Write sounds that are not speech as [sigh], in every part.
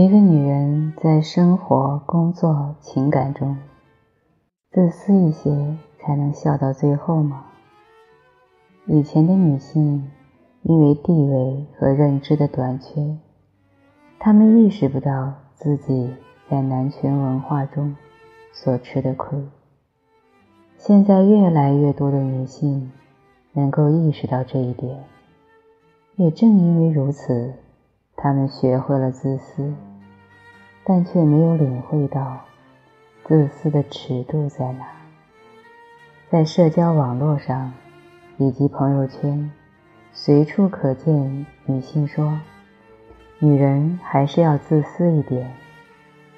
一个女人在生活、工作、情感中自私一些，才能笑到最后吗？以前的女性因为地位和认知的短缺，她们意识不到自己在男权文化中所吃的亏。现在越来越多的女性能够意识到这一点，也正因为如此，她们学会了自私。但却没有领会到自私的尺度在哪。在社交网络上以及朋友圈，随处可见女性说：“女人还是要自私一点，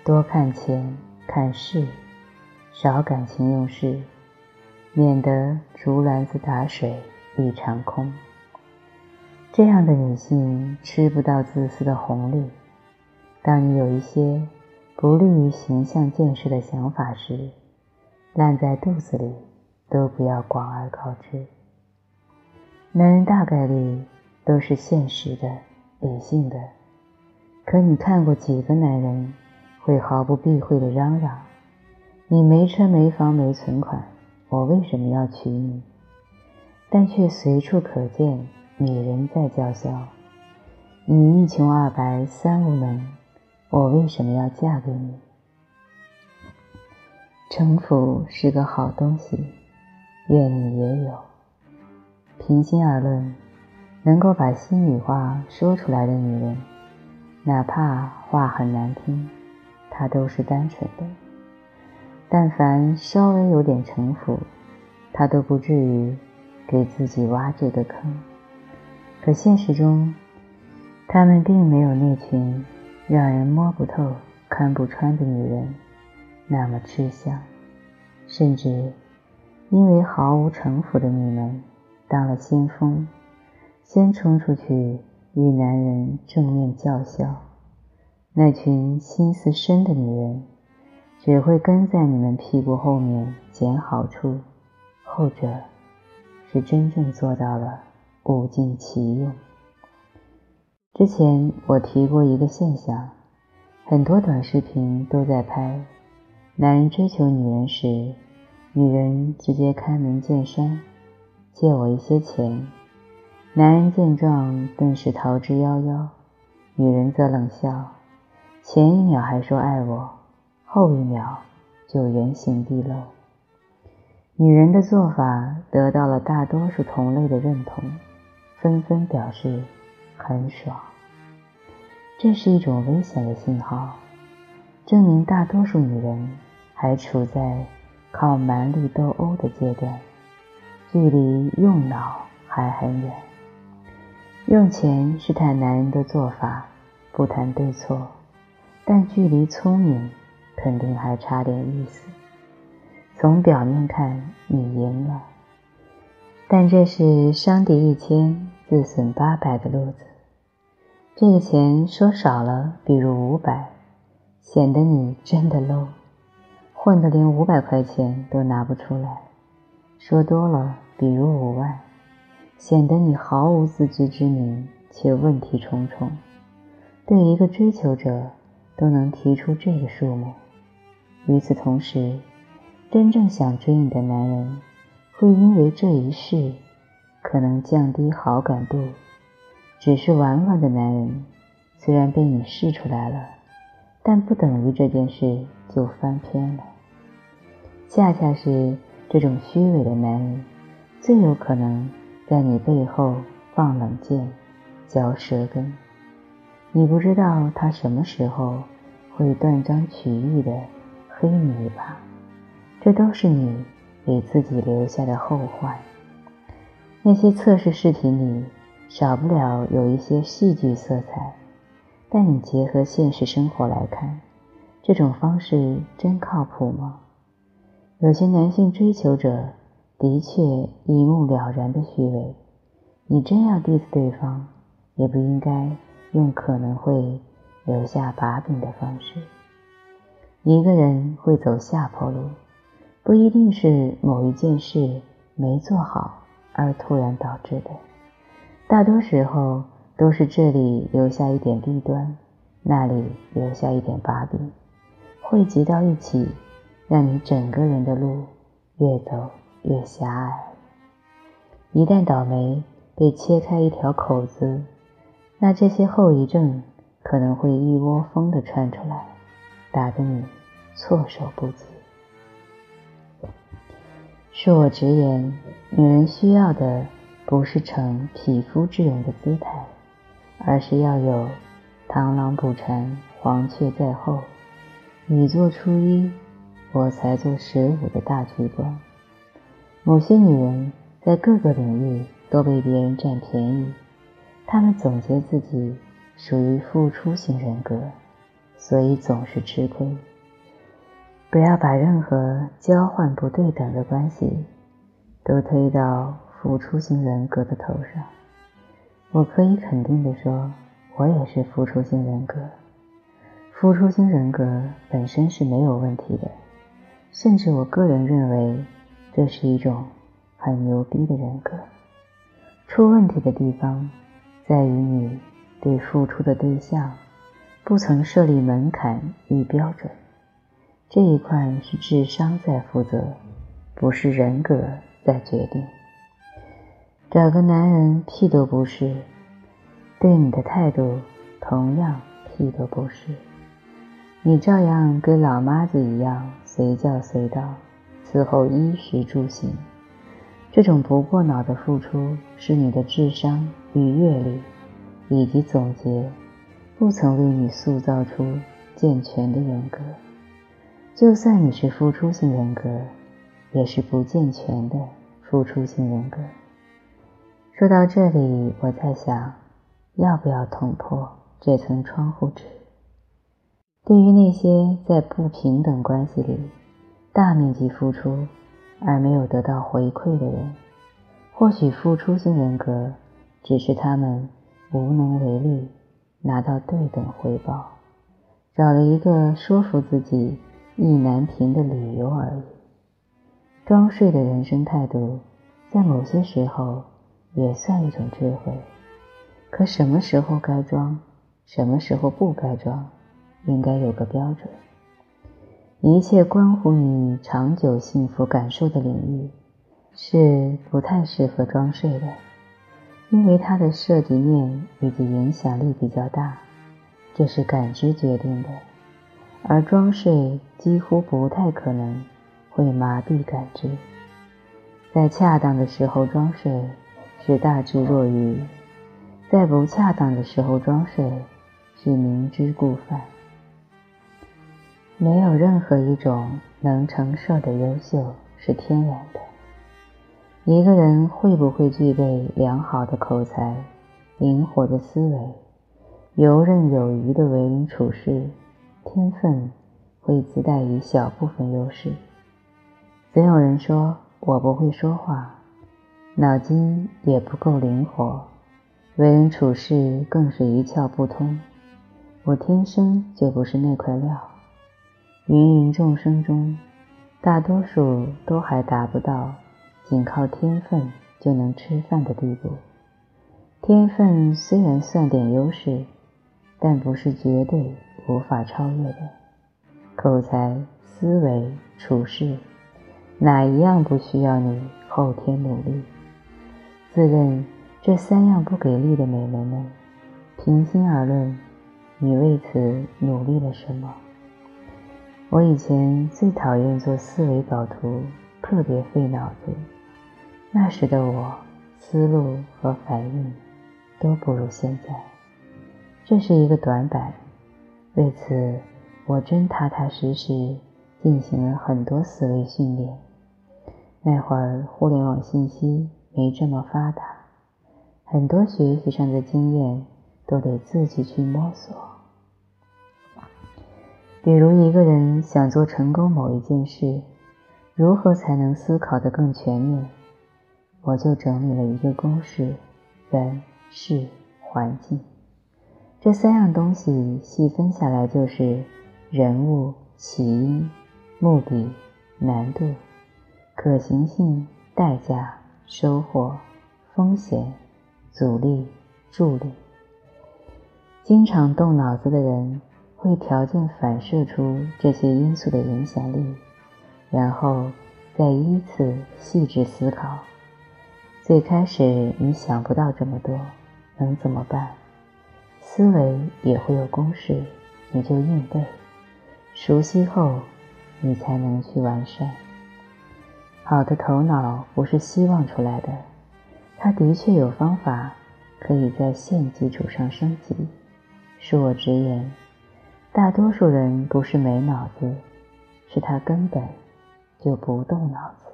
多看钱看事，少感情用事，免得竹篮子打水一场空。”这样的女性吃不到自私的红利。当你有一些不利于形象建设的想法时，烂在肚子里都不要广而告之。男人大概率都是现实的、理性的，可你看过几个男人会毫不避讳地嚷嚷：“你没车没房没存款，我为什么要娶你？”但却随处可见女人在叫嚣：“你一穷二白三无能。”我为什么要嫁给你？城府是个好东西，愿你也有。平心而论，能够把心里话说出来的女人，哪怕话很难听，她都是单纯的。但凡稍微有点城府，她都不至于给自己挖这个坑。可现实中，他们并没有那群。让人摸不透、看不穿的女人，那么吃香，甚至因为毫无城府的你们当了先锋，先冲出去与男人正面叫嚣，那群心思深的女人只会跟在你们屁股后面捡好处，后者是真正做到了物尽其用。之前我提过一个现象，很多短视频都在拍男人追求女人时，女人直接开门见山，借我一些钱。男人见状顿时逃之夭夭，女人则冷笑，前一秒还说爱我，后一秒就原形毕露。女人的做法得到了大多数同类的认同，纷纷表示。很爽，这是一种危险的信号，证明大多数女人还处在靠蛮力斗殴的阶段，距离用脑还很远。用钱试探男人的做法，不谈对错，但距离聪明肯定还差点意思。从表面看，你赢了，但这是伤敌一千，自损八百的路子。这个钱说少了，比如五百，显得你真的 low，混得连五百块钱都拿不出来；说多了，比如五万，显得你毫无自知之明且问题重重。对一个追求者都能提出这个数目。与此同时，真正想追你的男人会因为这一事可能降低好感度。只是玩玩的男人，虽然被你试出来了，但不等于这件事就翻篇了。恰恰是这种虚伪的男人，最有可能在你背后放冷箭、嚼舌根。你不知道他什么时候会断章取义的黑你一把，这都是你给自己留下的后患。那些测试视频里。少不了有一些戏剧色彩，但你结合现实生活来看，这种方式真靠谱吗？有些男性追求者的确一目了然的虚伪，你真要 diss 对方，也不应该用可能会留下把柄的方式。一个人会走下坡路，不一定是某一件事没做好而突然导致的。大多时候都是这里留下一点弊端，那里留下一点把柄，汇集到一起，让你整个人的路越走越狭隘。一旦倒霉被切开一条口子，那这些后遗症可能会一窝蜂的窜出来，打得你措手不及。恕我直言，女人需要的不是逞匹夫之勇的姿态，而是要有螳螂捕蝉，黄雀在后，你做初一，我才做十五的大局观。某些女人在各个领域都被别人占便宜，她们总结自己属于付出型人格，所以总是吃亏。不要把任何交换不对等的关系都推到付出型人格的头上。我可以肯定的说，我也是付出型人格。付出型人格本身是没有问题的，甚至我个人认为这是一种很牛逼的人格。出问题的地方在于你对付出的对象不曾设立门槛与标准。这一块是智商在负责，不是人格在决定。找个男人屁都不是，对你的态度同样屁都不是，你照样跟老妈子一样随叫随到，伺候衣食住行。这种不过脑的付出，是你的智商与阅历以及总结，不曾为你塑造出健全的人格。就算你是付出型人格，也是不健全的付出型人格。说到这里，我在想，要不要捅破这层窗户纸？对于那些在不平等关系里大面积付出而没有得到回馈的人，或许付出型人格只是他们无能为力拿到对等回报，找了一个说服自己。意难平的理由而已。装睡的人生态度，在某些时候也算一种智慧。可什么时候该装，什么时候不该装，应该有个标准。一切关乎你长久幸福感受的领域，是不太适合装睡的，因为它的涉及面以及影响力比较大，这是感知决定的。而装睡几乎不太可能会麻痹感知，在恰当的时候装睡是大智若愚，在不恰当的时候装睡是明知故犯。没有任何一种能承受的优秀是天然的。一个人会不会具备良好的口才、灵活的思维、游刃有余的为人处事？天分会自带一小部分优势。总有人说我不会说话，脑筋也不够灵活，为人处事更是一窍不通。我天生就不是那块料。芸芸众生中，大多数都还达不到仅靠天分就能吃饭的地步。天分虽然算点优势，但不是绝对。无法超越的口才、思维、处事，哪一样不需要你后天努力？自认这三样不给力的美眉们，平心而论，你为此努力了什么？我以前最讨厌做思维导图，特别费脑子。那时的我，思路和反应都不如现在，这是一个短板。为此，我真踏踏实实进行了很多思维训练。那会儿互联网信息没这么发达，很多学习上的经验都得自己去摸索。比如一个人想做成功某一件事，如何才能思考得更全面？我就整理了一个公式：人、事、环境。这三样东西细分下来，就是人物、起因、目的、难度、可行性、代价、收获、风险、阻力、助力。经常动脑子的人，会条件反射出这些因素的影响力，然后再依次细致思考。最开始你想不到这么多，能怎么办？思维也会有公式，你就应对。熟悉后，你才能去完善。好的头脑不是希望出来的，它的确有方法可以在现基础上升级。恕我直言，大多数人不是没脑子，是他根本就不动脑子。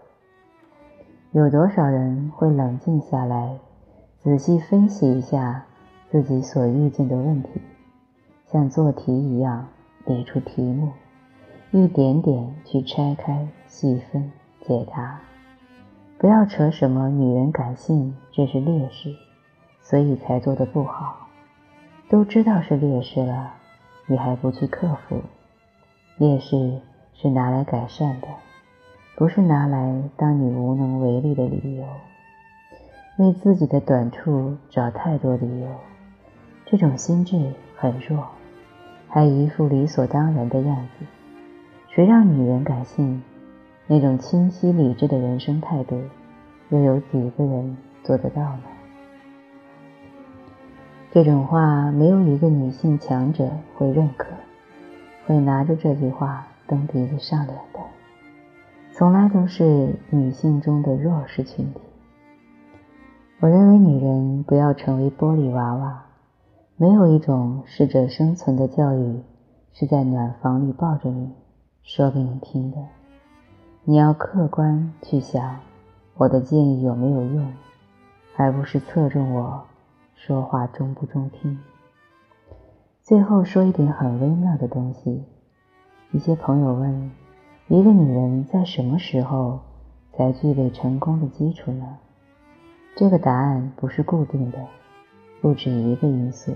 有多少人会冷静下来，仔细分析一下自己所遇见的问题，像做题一样理出题目，一点点去拆开细分？解答，不要扯什么女人感性，这是劣势，所以才做的不好。都知道是劣势了，你还不去克服？劣势是拿来改善的，不是拿来当你无能为力的理由。为自己的短处找太多理由，这种心智很弱，还一副理所当然的样子。谁让女人感性？那种清晰理智的人生态度，又有几个人做得到呢？这种话没有一个女性强者会认可，会拿着这句话蹬鼻子上脸的，从来都是女性中的弱势群体。我认为女人不要成为玻璃娃娃，没有一种适者生存的教育是在暖房里抱着你说给你听的。你要客观去想，我的建议有没有用，而不是侧重我说话中不中听。最后说一点很微妙的东西。一些朋友问：一个女人在什么时候才具备成功的基础呢？这个答案不是固定的，不止一个因素。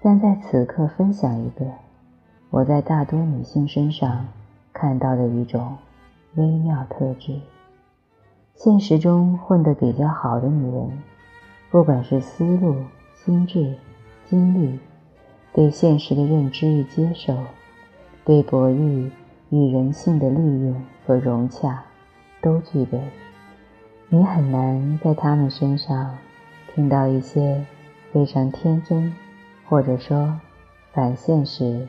但在此刻分享一个我在大多女性身上看到的一种。微妙特质，现实中混得比较好的女人，不管是思路、心智、经历，对现实的认知与接受，对博弈与人性的利用和融洽，都具备。你很难在她们身上听到一些非常天真，或者说反现实、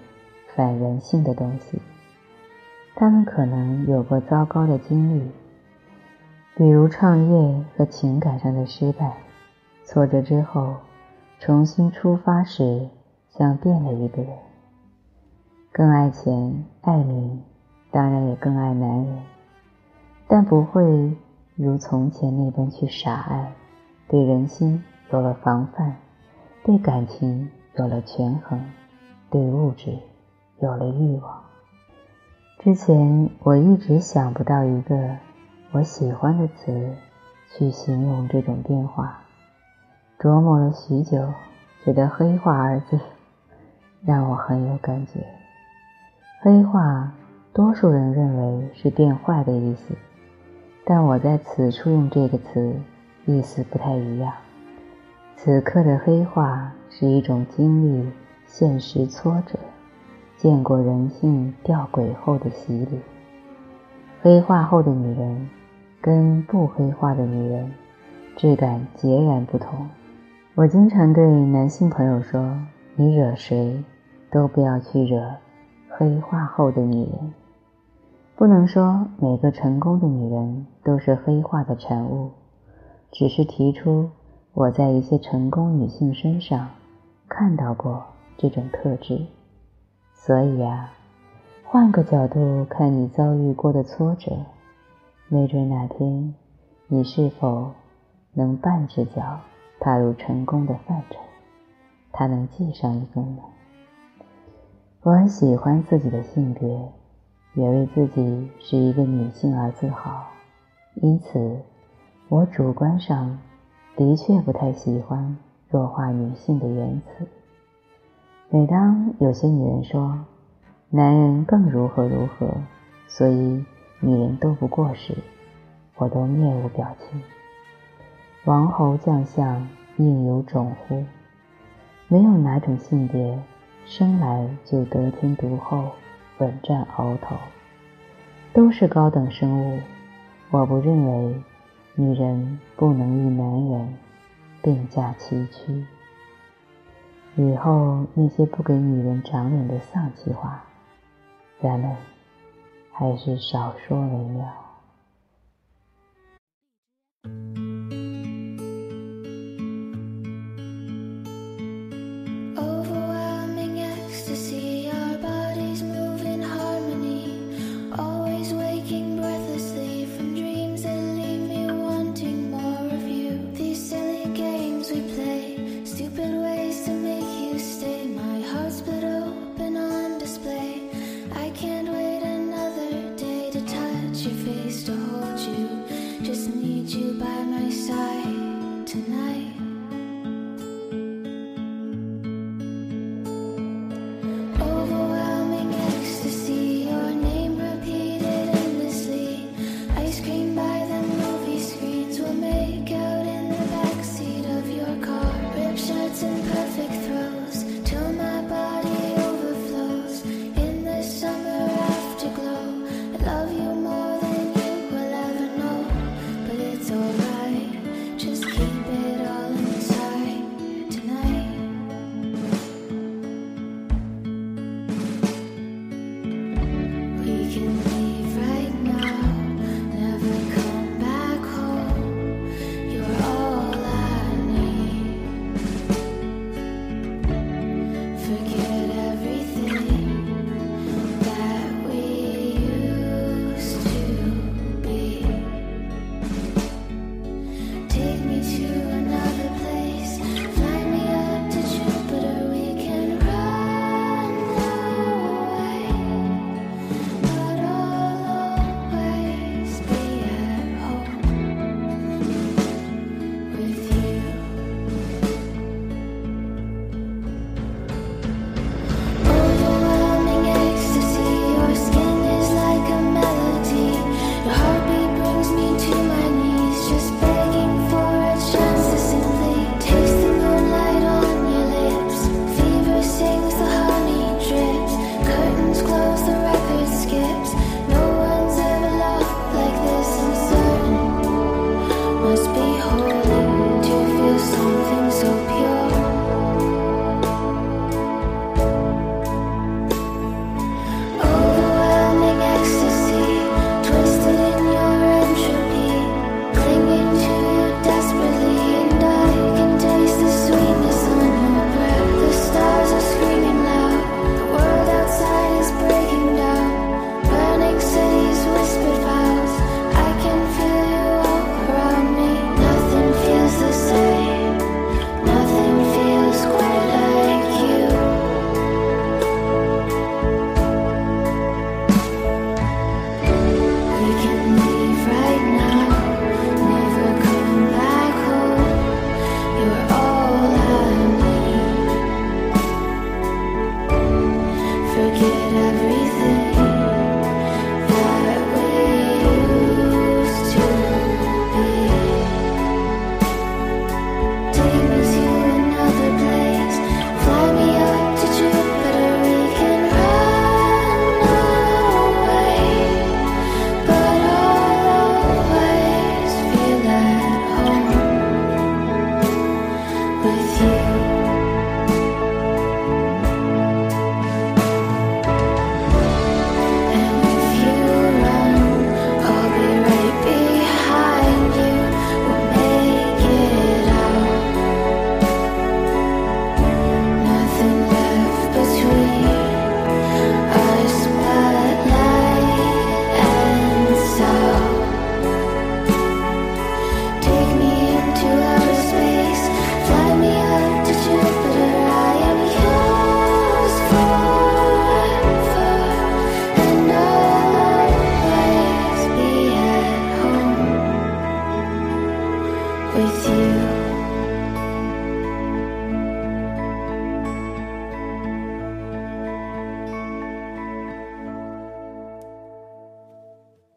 反人性的东西。他们可能有过糟糕的经历，比如创业和情感上的失败、挫折之后重新出发时，像变了一个人，更爱钱爱名，当然也更爱男人，但不会如从前那般去傻爱，对人心有了防范，对感情有了权衡，对物质有了欲望。之前我一直想不到一个我喜欢的词去形容这种变化，琢磨了许久，觉得“黑化”二字 [laughs] 让我很有感觉。黑化，多数人认为是变坏的意思，但我在此处用这个词，意思不太一样。此刻的黑化是一种经历现实挫折。见过人性吊诡后的洗礼，黑化后的女人跟不黑化的女人质感截然不同。我经常对男性朋友说：“你惹谁都不要去惹黑化后的女人。”不能说每个成功的女人都是黑化的产物，只是提出我在一些成功女性身上看到过这种特质。所以啊，换个角度看你遭遇过的挫折，没准哪天你是否能半只脚踏入成功的范畴，他能系上一根呢？我很喜欢自己的性别，也为自己是一个女性而自豪。因此，我主观上的确不太喜欢弱化女性的言辞。每当有些女人说男人更如何如何，所以女人斗不过时，我都面无表情。王侯将相应有种乎？没有哪种性别生来就得天独厚、稳占鳌头，都是高等生物。我不认为女人不能与男人并驾齐驱。以后那些不给女人长脸的丧气话，咱们还是少说为妙。